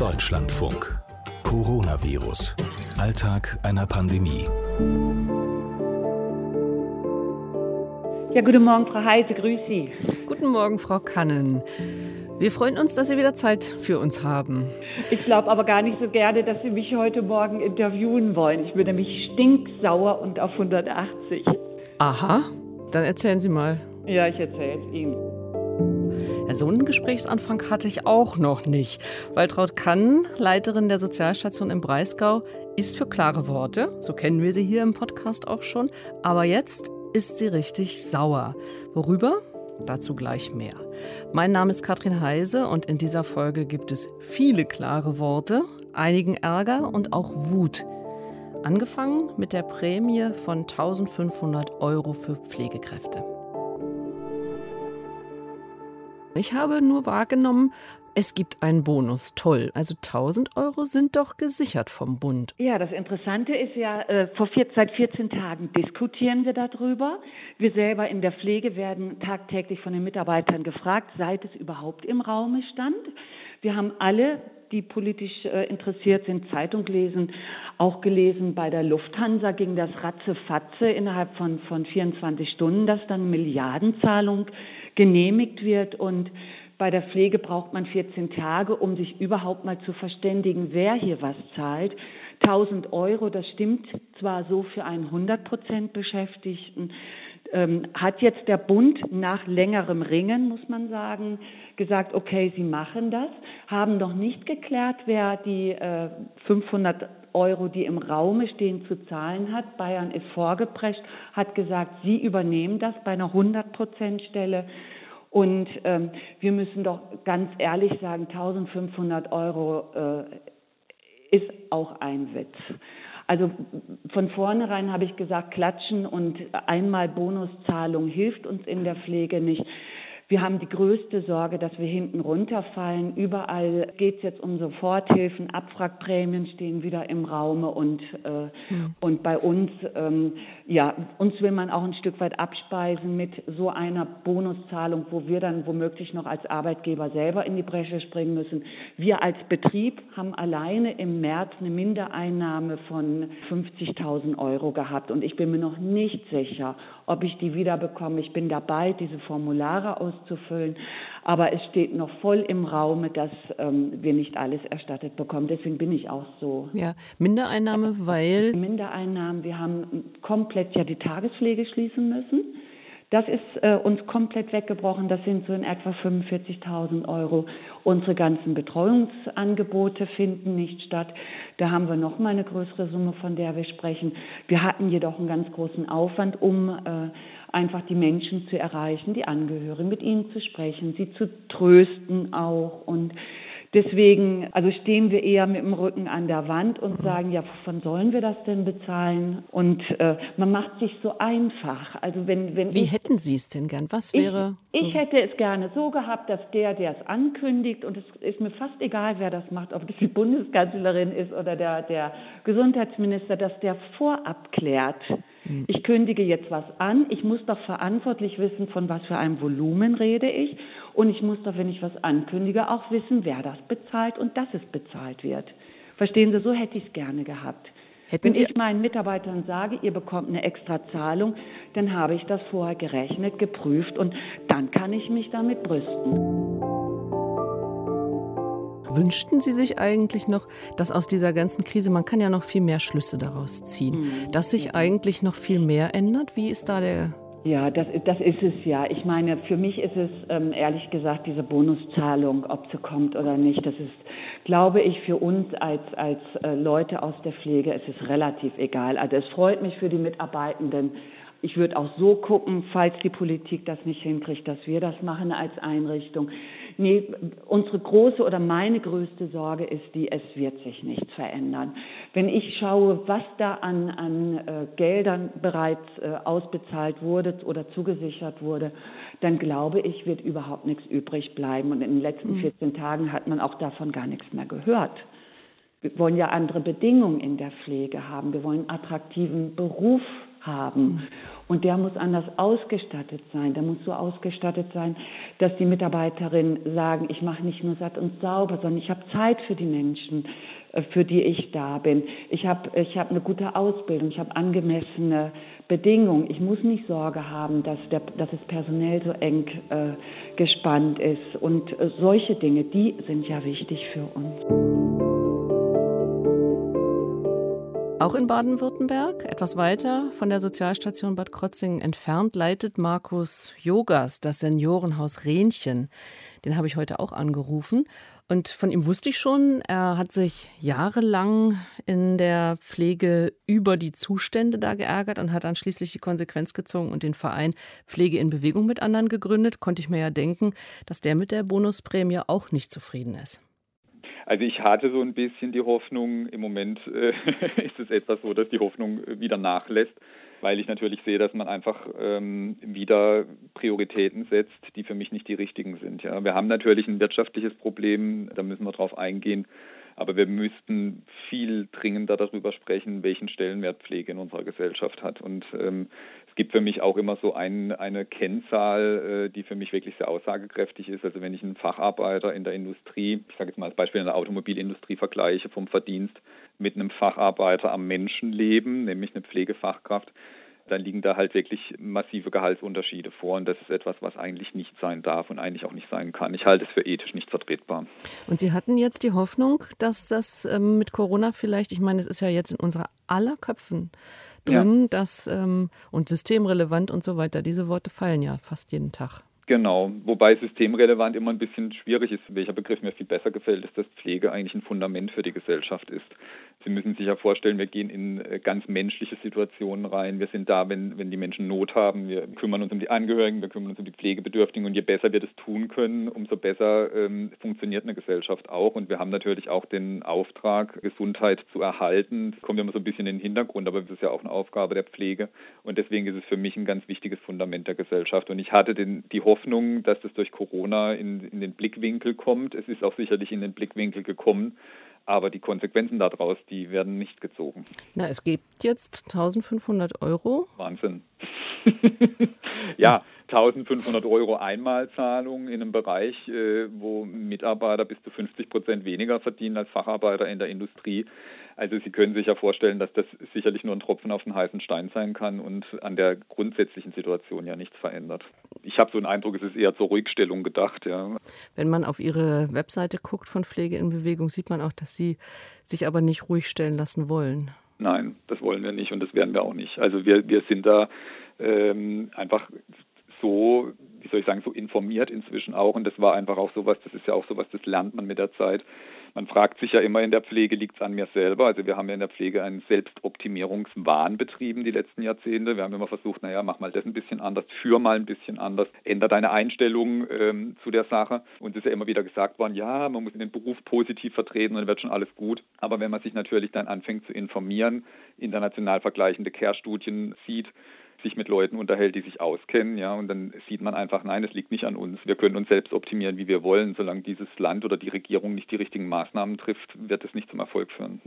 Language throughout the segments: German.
Deutschlandfunk. Coronavirus. Alltag einer Pandemie. Ja, guten Morgen, Frau Heise, grüß Sie. Guten Morgen, Frau Kannen. Wir freuen uns, dass Sie wieder Zeit für uns haben. Ich glaube aber gar nicht so gerne, dass Sie mich heute Morgen interviewen wollen. Ich bin nämlich stinksauer und auf 180. Aha, dann erzählen Sie mal. Ja, ich erzähle es Ihnen. Ja, so einen Gesprächsanfang hatte ich auch noch nicht. Waltraud Kann, Leiterin der Sozialstation im Breisgau, ist für klare Worte. So kennen wir sie hier im Podcast auch schon. Aber jetzt ist sie richtig sauer. Worüber? Dazu gleich mehr. Mein Name ist Katrin Heise und in dieser Folge gibt es viele klare Worte, einigen Ärger und auch Wut. Angefangen mit der Prämie von 1500 Euro für Pflegekräfte. Ich habe nur wahrgenommen, es gibt einen Bonus. Toll. Also 1000 Euro sind doch gesichert vom Bund. Ja, das Interessante ist ja, äh, vor vier, seit 14 Tagen diskutieren wir darüber. Wir selber in der Pflege werden tagtäglich von den Mitarbeitern gefragt, seit es überhaupt im Raume stand. Wir haben alle, die politisch äh, interessiert sind, Zeitung lesen, auch gelesen, bei der Lufthansa ging das ratzefatze innerhalb von, von 24 Stunden, dass dann Milliardenzahlung genehmigt wird und bei der Pflege braucht man 14 Tage, um sich überhaupt mal zu verständigen, wer hier was zahlt. 1000 Euro, das stimmt zwar so für einen 100 Prozent Beschäftigten, ähm, hat jetzt der Bund nach längerem Ringen, muss man sagen, gesagt, okay, sie machen das, haben noch nicht geklärt, wer die äh, 500 Euro, die im Raume stehen, zu zahlen hat. Bayern ist vorgeprescht, hat gesagt, sie übernehmen das bei einer 100 Prozent Stelle. Und ähm, wir müssen doch ganz ehrlich sagen, 1500 Euro äh, ist auch ein Witz. Also von vornherein habe ich gesagt, Klatschen und einmal Bonuszahlung hilft uns in der Pflege nicht. Wir haben die größte Sorge, dass wir hinten runterfallen. Überall geht es jetzt um Soforthilfen, Abwrackprämien stehen wieder im Raume und, äh, mhm. und bei uns, ähm, ja, uns will man auch ein Stück weit abspeisen mit so einer Bonuszahlung, wo wir dann womöglich noch als Arbeitgeber selber in die Bresche springen müssen. Wir als Betrieb haben alleine im März eine Mindereinnahme von 50.000 Euro gehabt und ich bin mir noch nicht sicher, ob ich die wiederbekomme. Ich bin dabei, diese Formulare auszufüllen, aber es steht noch voll im Raume, dass ähm, wir nicht alles erstattet bekommen. Deswegen bin ich auch so. Ja, Mindereinnahme, weil? Mindereinnahmen, wir haben komplett ja die Tagespflege schließen müssen. Das ist äh, uns komplett weggebrochen. Das sind so in etwa 45.000 Euro. Unsere ganzen Betreuungsangebote finden nicht statt. Da haben wir noch mal eine größere Summe, von der wir sprechen. Wir hatten jedoch einen ganz großen Aufwand, um äh, einfach die Menschen zu erreichen, die Angehörigen, mit ihnen zu sprechen, sie zu trösten auch und Deswegen, also stehen wir eher mit dem Rücken an der Wand und sagen, ja, wovon sollen wir das denn bezahlen? Und äh, man macht sich so einfach. Also wenn, wenn Wie ich, hätten Sie es denn gern? Was wäre? Ich, so? ich hätte es gerne so gehabt, dass der, der es ankündigt, und es ist mir fast egal, wer das macht, ob das die Bundeskanzlerin ist oder der, der Gesundheitsminister, dass der vorab klärt, hm. ich kündige jetzt was an, ich muss doch verantwortlich wissen, von was für einem Volumen rede ich. Und ich muss doch, wenn ich was ankündige, auch wissen, wer das bezahlt und dass es bezahlt wird. Verstehen Sie, so hätte ich es gerne gehabt. Hätten wenn Sie ich meinen Mitarbeitern sage, ihr bekommt eine extra Zahlung, dann habe ich das vorher gerechnet, geprüft und dann kann ich mich damit brüsten. Wünschten Sie sich eigentlich noch, dass aus dieser ganzen Krise, man kann ja noch viel mehr Schlüsse daraus ziehen, mhm. dass sich eigentlich noch viel mehr ändert? Wie ist da der ja, das, das ist es ja. Ich meine, für mich ist es ähm, ehrlich gesagt diese Bonuszahlung, ob sie kommt oder nicht. Das ist, glaube ich, für uns als, als äh, Leute aus der Pflege, es ist relativ egal. Also es freut mich für die Mitarbeitenden. Ich würde auch so gucken, falls die Politik das nicht hinkriegt, dass wir das machen als Einrichtung. Nee, unsere große oder meine größte Sorge ist die, es wird sich nichts verändern. Wenn ich schaue, was da an, an äh, Geldern bereits äh, ausbezahlt wurde oder zugesichert wurde, dann glaube ich, wird überhaupt nichts übrig bleiben. Und in den letzten 14 mhm. Tagen hat man auch davon gar nichts mehr gehört. Wir wollen ja andere Bedingungen in der Pflege haben. Wir wollen einen attraktiven Beruf haben. Mhm. Und der muss anders ausgestattet sein. Der muss so ausgestattet sein, dass die Mitarbeiterinnen sagen, ich mache nicht nur satt und sauber, sondern ich habe Zeit für die Menschen, äh, für die ich da bin. Ich habe ich hab eine gute Ausbildung, ich habe angemessene Bedingungen. Ich muss nicht Sorge haben, dass, der, dass es personell so eng äh, gespannt ist. Und äh, solche Dinge, die sind ja wichtig für uns. Auch in Baden-Württemberg, etwas weiter von der Sozialstation Bad Krotzingen entfernt, leitet Markus Jogas das Seniorenhaus Rehnchen. Den habe ich heute auch angerufen. Und von ihm wusste ich schon, er hat sich jahrelang in der Pflege über die Zustände da geärgert und hat dann schließlich die Konsequenz gezogen und den Verein Pflege in Bewegung mit anderen gegründet. Konnte ich mir ja denken, dass der mit der Bonusprämie auch nicht zufrieden ist. Also ich hatte so ein bisschen die Hoffnung, im Moment äh, ist es etwas so, dass die Hoffnung wieder nachlässt, weil ich natürlich sehe, dass man einfach ähm, wieder Prioritäten setzt, die für mich nicht die richtigen sind. Ja. Wir haben natürlich ein wirtschaftliches Problem, da müssen wir drauf eingehen. Aber wir müssten viel dringender darüber sprechen, welchen Stellenwert Pflege in unserer Gesellschaft hat. Und ähm, gibt für mich auch immer so ein, eine Kennzahl, äh, die für mich wirklich sehr aussagekräftig ist. Also wenn ich einen Facharbeiter in der Industrie, ich sage jetzt mal als Beispiel in der Automobilindustrie vergleiche vom Verdienst mit einem Facharbeiter am Menschenleben, nämlich eine Pflegefachkraft, dann liegen da halt wirklich massive Gehaltsunterschiede vor. Und das ist etwas, was eigentlich nicht sein darf und eigentlich auch nicht sein kann. Ich halte es für ethisch nicht vertretbar. Und Sie hatten jetzt die Hoffnung, dass das ähm, mit Corona vielleicht, ich meine, es ist ja jetzt in unserer aller Köpfen drin, ja. dass ähm, und systemrelevant und so weiter. Diese Worte fallen ja fast jeden Tag. Genau, wobei systemrelevant immer ein bisschen schwierig ist. Welcher Begriff mir viel besser gefällt, ist, dass Pflege eigentlich ein Fundament für die Gesellschaft ist. Sie müssen sich ja vorstellen, wir gehen in äh, ganz menschliche Situationen rein. Wir sind da, wenn, wenn die Menschen Not haben. Wir kümmern uns um die Angehörigen, wir kümmern uns um die Pflegebedürftigen. Und je besser wir das tun können, umso besser ähm, funktioniert eine Gesellschaft auch. Und wir haben natürlich auch den Auftrag, Gesundheit zu erhalten. Das kommt immer so ein bisschen in den Hintergrund, aber das ist ja auch eine Aufgabe der Pflege. Und deswegen ist es für mich ein ganz wichtiges Fundament der Gesellschaft. Und ich hatte den, die Hoffnung, dass das durch Corona in, in den Blickwinkel kommt. Es ist auch sicherlich in den Blickwinkel gekommen. Aber die Konsequenzen daraus, die werden nicht gezogen. Na, es gibt jetzt 1500 Euro. Wahnsinn. ja, 1500 Euro Einmalzahlung in einem Bereich, äh, wo Mitarbeiter bis zu 50 Prozent weniger verdienen als Facharbeiter in der Industrie. Also Sie können sich ja vorstellen, dass das sicherlich nur ein Tropfen auf den heißen Stein sein kann und an der grundsätzlichen Situation ja nichts verändert. Ich habe so einen Eindruck, es ist eher zur Ruhigstellung gedacht. Ja. Wenn man auf Ihre Webseite guckt von Pflege in Bewegung, sieht man auch, dass Sie sich aber nicht ruhig stellen lassen wollen. Nein, das wollen wir nicht und das werden wir auch nicht. Also wir, wir sind da ähm, einfach so, wie soll ich sagen, so informiert inzwischen auch und das war einfach auch sowas, das ist ja auch sowas, das lernt man mit der Zeit man fragt sich ja immer in der Pflege, liegt es an mir selber? Also wir haben ja in der Pflege einen Selbstoptimierungswahn betrieben die letzten Jahrzehnte. Wir haben immer versucht, naja, mach mal das ein bisschen anders, führ mal ein bisschen anders, ändere deine Einstellung ähm, zu der Sache. Und es ist ja immer wieder gesagt worden, ja, man muss den Beruf positiv vertreten und dann wird schon alles gut. Aber wenn man sich natürlich dann anfängt zu informieren, international vergleichende Care-Studien sieht, sich mit Leuten unterhält, die sich auskennen, ja, und dann sieht man einfach, nein, es liegt nicht an uns. Wir können uns selbst optimieren, wie wir wollen. Solange dieses Land oder die Regierung nicht die richtigen Maßnahmen trifft, wird es nicht zum Erfolg führen.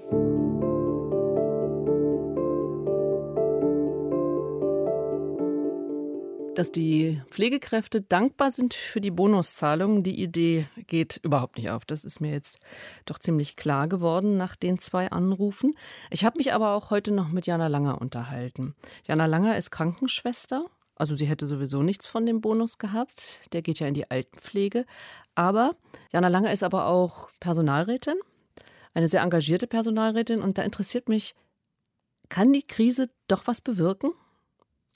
Dass die Pflegekräfte dankbar sind für die Bonuszahlungen, die Idee geht überhaupt nicht auf. Das ist mir jetzt doch ziemlich klar geworden nach den zwei Anrufen. Ich habe mich aber auch heute noch mit Jana Langer unterhalten. Jana Langer ist Krankenschwester. Also sie hätte sowieso nichts von dem Bonus gehabt. Der geht ja in die Altenpflege. Aber Jana Langer ist aber auch Personalrätin, eine sehr engagierte Personalrätin. Und da interessiert mich, kann die Krise doch was bewirken?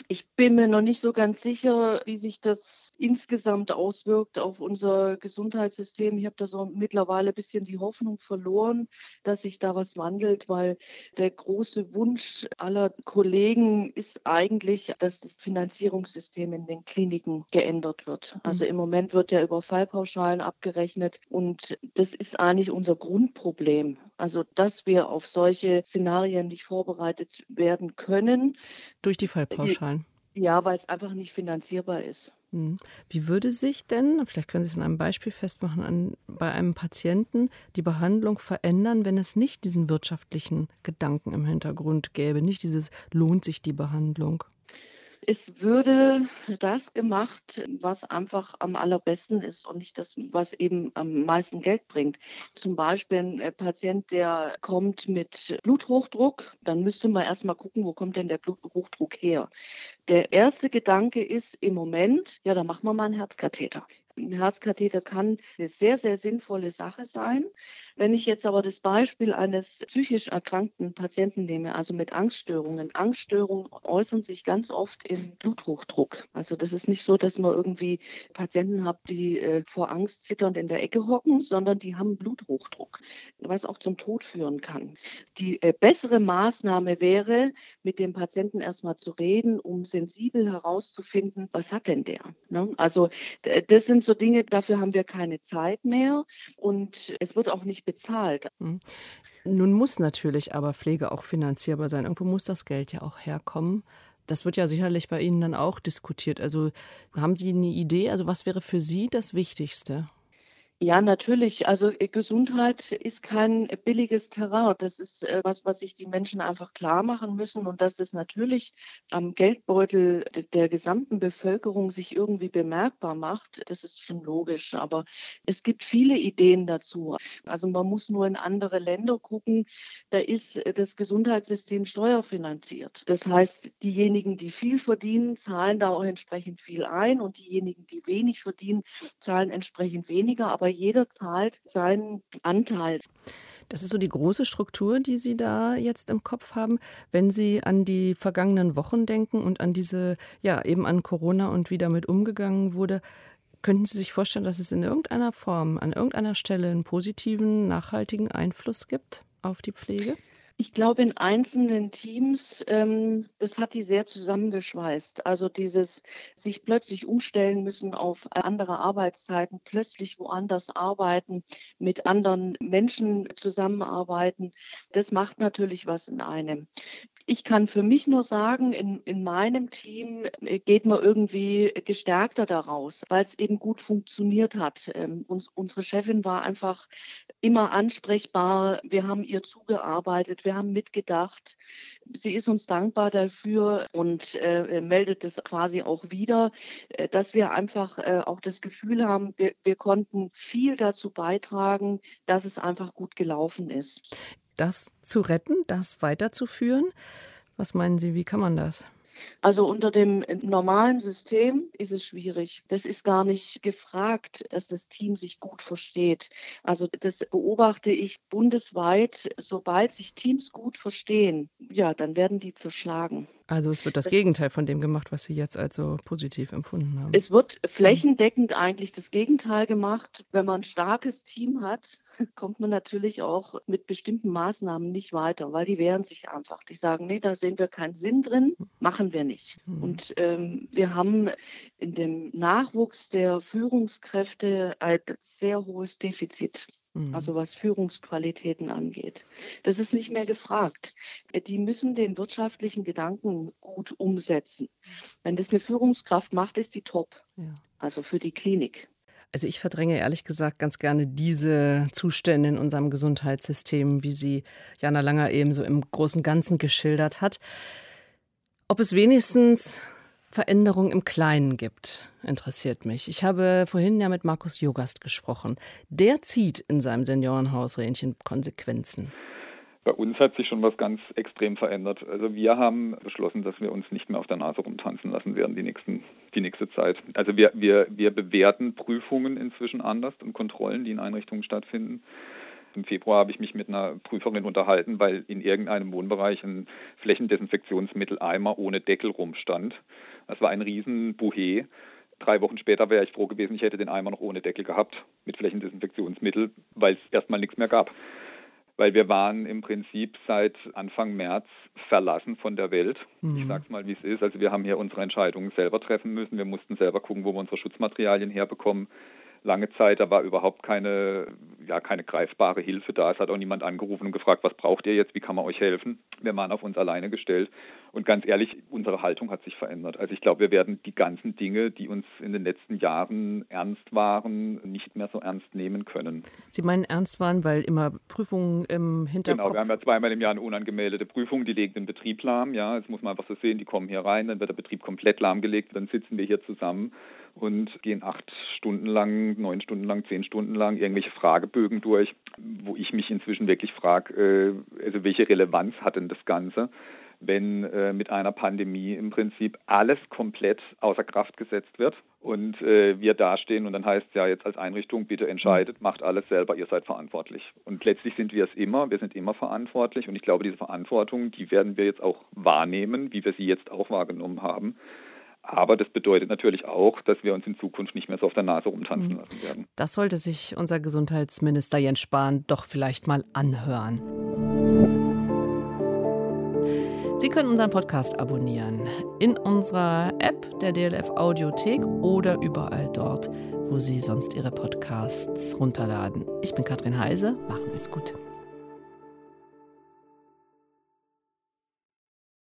Ich bin mir noch nicht so ganz sicher, wie sich das insgesamt auswirkt auf unser Gesundheitssystem. Ich habe da so mittlerweile ein bisschen die Hoffnung verloren, dass sich da was wandelt, weil der große Wunsch aller Kollegen ist eigentlich, dass das Finanzierungssystem in den Kliniken geändert wird. Also mhm. im Moment wird ja über Fallpauschalen abgerechnet und das ist eigentlich unser Grundproblem. Also, dass wir auf solche Szenarien nicht vorbereitet werden können. Durch die Fallpauschalen. Ja, weil es einfach nicht finanzierbar ist. Hm. Wie würde sich denn, vielleicht können Sie es in einem Beispiel festmachen, an, bei einem Patienten die Behandlung verändern, wenn es nicht diesen wirtschaftlichen Gedanken im Hintergrund gäbe, nicht dieses lohnt sich die Behandlung? Es würde das gemacht, was einfach am allerbesten ist und nicht das, was eben am meisten Geld bringt. Zum Beispiel ein äh, Patient, der kommt mit Bluthochdruck, dann müsste man erstmal gucken, wo kommt denn der Bluthochdruck her. Der erste Gedanke ist im Moment, ja, da machen wir mal einen Herzkatheter. Ein Herzkatheter kann eine sehr, sehr sinnvolle Sache sein. Wenn ich jetzt aber das Beispiel eines psychisch erkrankten Patienten nehme, also mit Angststörungen, Angststörungen äußern sich ganz oft in Bluthochdruck. Also das ist nicht so, dass man irgendwie Patienten hat, die äh, vor Angst zitternd in der Ecke hocken, sondern die haben Bluthochdruck, was auch zum Tod führen kann. Die äh, bessere Maßnahme wäre, mit dem Patienten erstmal zu reden, um sensibel herauszufinden, was hat denn der? Ne? Also das sind so Dinge, dafür haben wir keine Zeit mehr und es wird auch nicht bezahlt. Hm. Nun muss natürlich aber Pflege auch finanzierbar sein. Irgendwo muss das Geld ja auch herkommen. Das wird ja sicherlich bei Ihnen dann auch diskutiert. Also haben Sie eine Idee? Also was wäre für Sie das Wichtigste? Ja, natürlich. Also äh, Gesundheit ist kein billiges Terrain. Das ist äh, was, was sich die Menschen einfach klar machen müssen und dass das natürlich am Geldbeutel der gesamten Bevölkerung sich irgendwie bemerkbar macht, das ist schon logisch. Aber es gibt viele Ideen dazu. Also man muss nur in andere Länder gucken. Da ist das Gesundheitssystem steuerfinanziert. Das heißt, diejenigen, die viel verdienen, zahlen da auch entsprechend viel ein und diejenigen, die wenig verdienen, zahlen entsprechend weniger. Aber aber jeder zahlt seinen Anteil. Das ist so die große Struktur, die Sie da jetzt im Kopf haben, wenn Sie an die vergangenen Wochen denken und an diese, ja, eben an Corona und wie damit umgegangen wurde. Könnten Sie sich vorstellen, dass es in irgendeiner Form, an irgendeiner Stelle einen positiven, nachhaltigen Einfluss gibt auf die Pflege? Ich glaube, in einzelnen Teams, ähm, das hat die sehr zusammengeschweißt. Also dieses sich plötzlich umstellen müssen auf andere Arbeitszeiten, plötzlich woanders arbeiten, mit anderen Menschen zusammenarbeiten, das macht natürlich was in einem. Ich kann für mich nur sagen, in, in meinem Team äh, geht man irgendwie gestärkter daraus, weil es eben gut funktioniert hat. Ähm, uns, unsere Chefin war einfach immer ansprechbar. Wir haben ihr zugearbeitet, wir haben mitgedacht. Sie ist uns dankbar dafür und äh, meldet es quasi auch wieder, äh, dass wir einfach äh, auch das Gefühl haben, wir, wir konnten viel dazu beitragen, dass es einfach gut gelaufen ist das zu retten, das weiterzuführen? Was meinen Sie, wie kann man das? Also unter dem normalen System ist es schwierig. Das ist gar nicht gefragt, dass das Team sich gut versteht. Also das beobachte ich bundesweit. Sobald sich Teams gut verstehen, ja, dann werden die zerschlagen. Also es wird das, das Gegenteil von dem gemacht, was Sie jetzt als so positiv empfunden haben. Es wird flächendeckend eigentlich das Gegenteil gemacht. Wenn man ein starkes Team hat, kommt man natürlich auch mit bestimmten Maßnahmen nicht weiter, weil die wehren sich einfach. Die sagen, nee, da sehen wir keinen Sinn drin, machen wir nicht. Mhm. Und ähm, wir haben in dem Nachwuchs der Führungskräfte ein sehr hohes Defizit also mhm. was Führungsqualitäten angeht. Das ist nicht mehr gefragt. Die müssen den wirtschaftlichen Gedanken gut umsetzen. Wenn das eine Führungskraft macht, ist die top. Ja. Also für die Klinik. Also ich verdränge ehrlich gesagt ganz gerne diese Zustände in unserem Gesundheitssystem, wie sie Jana Langer eben so im großen Ganzen geschildert hat. Ob es wenigstens Veränderung im Kleinen gibt, interessiert mich. Ich habe vorhin ja mit Markus Jogast gesprochen. Der zieht in seinem Seniorenhaus Ränchen Konsequenzen. Bei uns hat sich schon was ganz extrem verändert. Also wir haben beschlossen, dass wir uns nicht mehr auf der Nase rumtanzen lassen werden die, nächsten, die nächste Zeit. Also wir, wir, wir bewerten Prüfungen inzwischen anders und Kontrollen, die in Einrichtungen stattfinden. Im Februar habe ich mich mit einer Prüferin unterhalten, weil in irgendeinem Wohnbereich ein Flächendesinfektionsmittel-Eimer ohne Deckel rumstand. Das war ein Riesenbuhé. Drei Wochen später wäre ich froh gewesen, ich hätte den Eimer noch ohne Deckel gehabt mit Flächendesinfektionsmittel, weil es erstmal nichts mehr gab. Weil wir waren im Prinzip seit Anfang März verlassen von der Welt. Mhm. Ich sag's mal, wie es ist. Also wir haben hier unsere Entscheidungen selber treffen müssen. Wir mussten selber gucken, wo wir unsere Schutzmaterialien herbekommen lange Zeit, da war überhaupt keine ja keine greifbare Hilfe da. Es hat auch niemand angerufen und gefragt, was braucht ihr jetzt, wie kann man euch helfen. Wir waren auf uns alleine gestellt. Und ganz ehrlich, unsere Haltung hat sich verändert. Also ich glaube, wir werden die ganzen Dinge, die uns in den letzten Jahren ernst waren, nicht mehr so ernst nehmen können. Sie meinen ernst waren, weil immer Prüfungen im Hinterkopf... Genau, wir haben ja zweimal im Jahr eine unangemeldete Prüfung, die legt den Betrieb lahm. Ja, das muss man einfach so sehen, die kommen hier rein, dann wird der Betrieb komplett lahmgelegt, dann sitzen wir hier zusammen und gehen acht Stunden lang, neun Stunden lang, zehn Stunden lang irgendwelche Fragebögen durch, wo ich mich inzwischen wirklich frage, äh, also welche Relevanz hat denn das Ganze? Wenn äh, mit einer Pandemie im Prinzip alles komplett außer Kraft gesetzt wird und äh, wir dastehen und dann heißt es ja jetzt als Einrichtung, bitte entscheidet, macht alles selber, ihr seid verantwortlich. Und letztlich sind wir es immer, wir sind immer verantwortlich und ich glaube, diese Verantwortung, die werden wir jetzt auch wahrnehmen, wie wir sie jetzt auch wahrgenommen haben. Aber das bedeutet natürlich auch, dass wir uns in Zukunft nicht mehr so auf der Nase rumtanzen mhm. lassen werden. Das sollte sich unser Gesundheitsminister Jens Spahn doch vielleicht mal anhören. Können unseren Podcast abonnieren in unserer App der DLF Audiothek oder überall dort, wo Sie sonst Ihre Podcasts runterladen. Ich bin Katrin Heise, machen Sie es gut.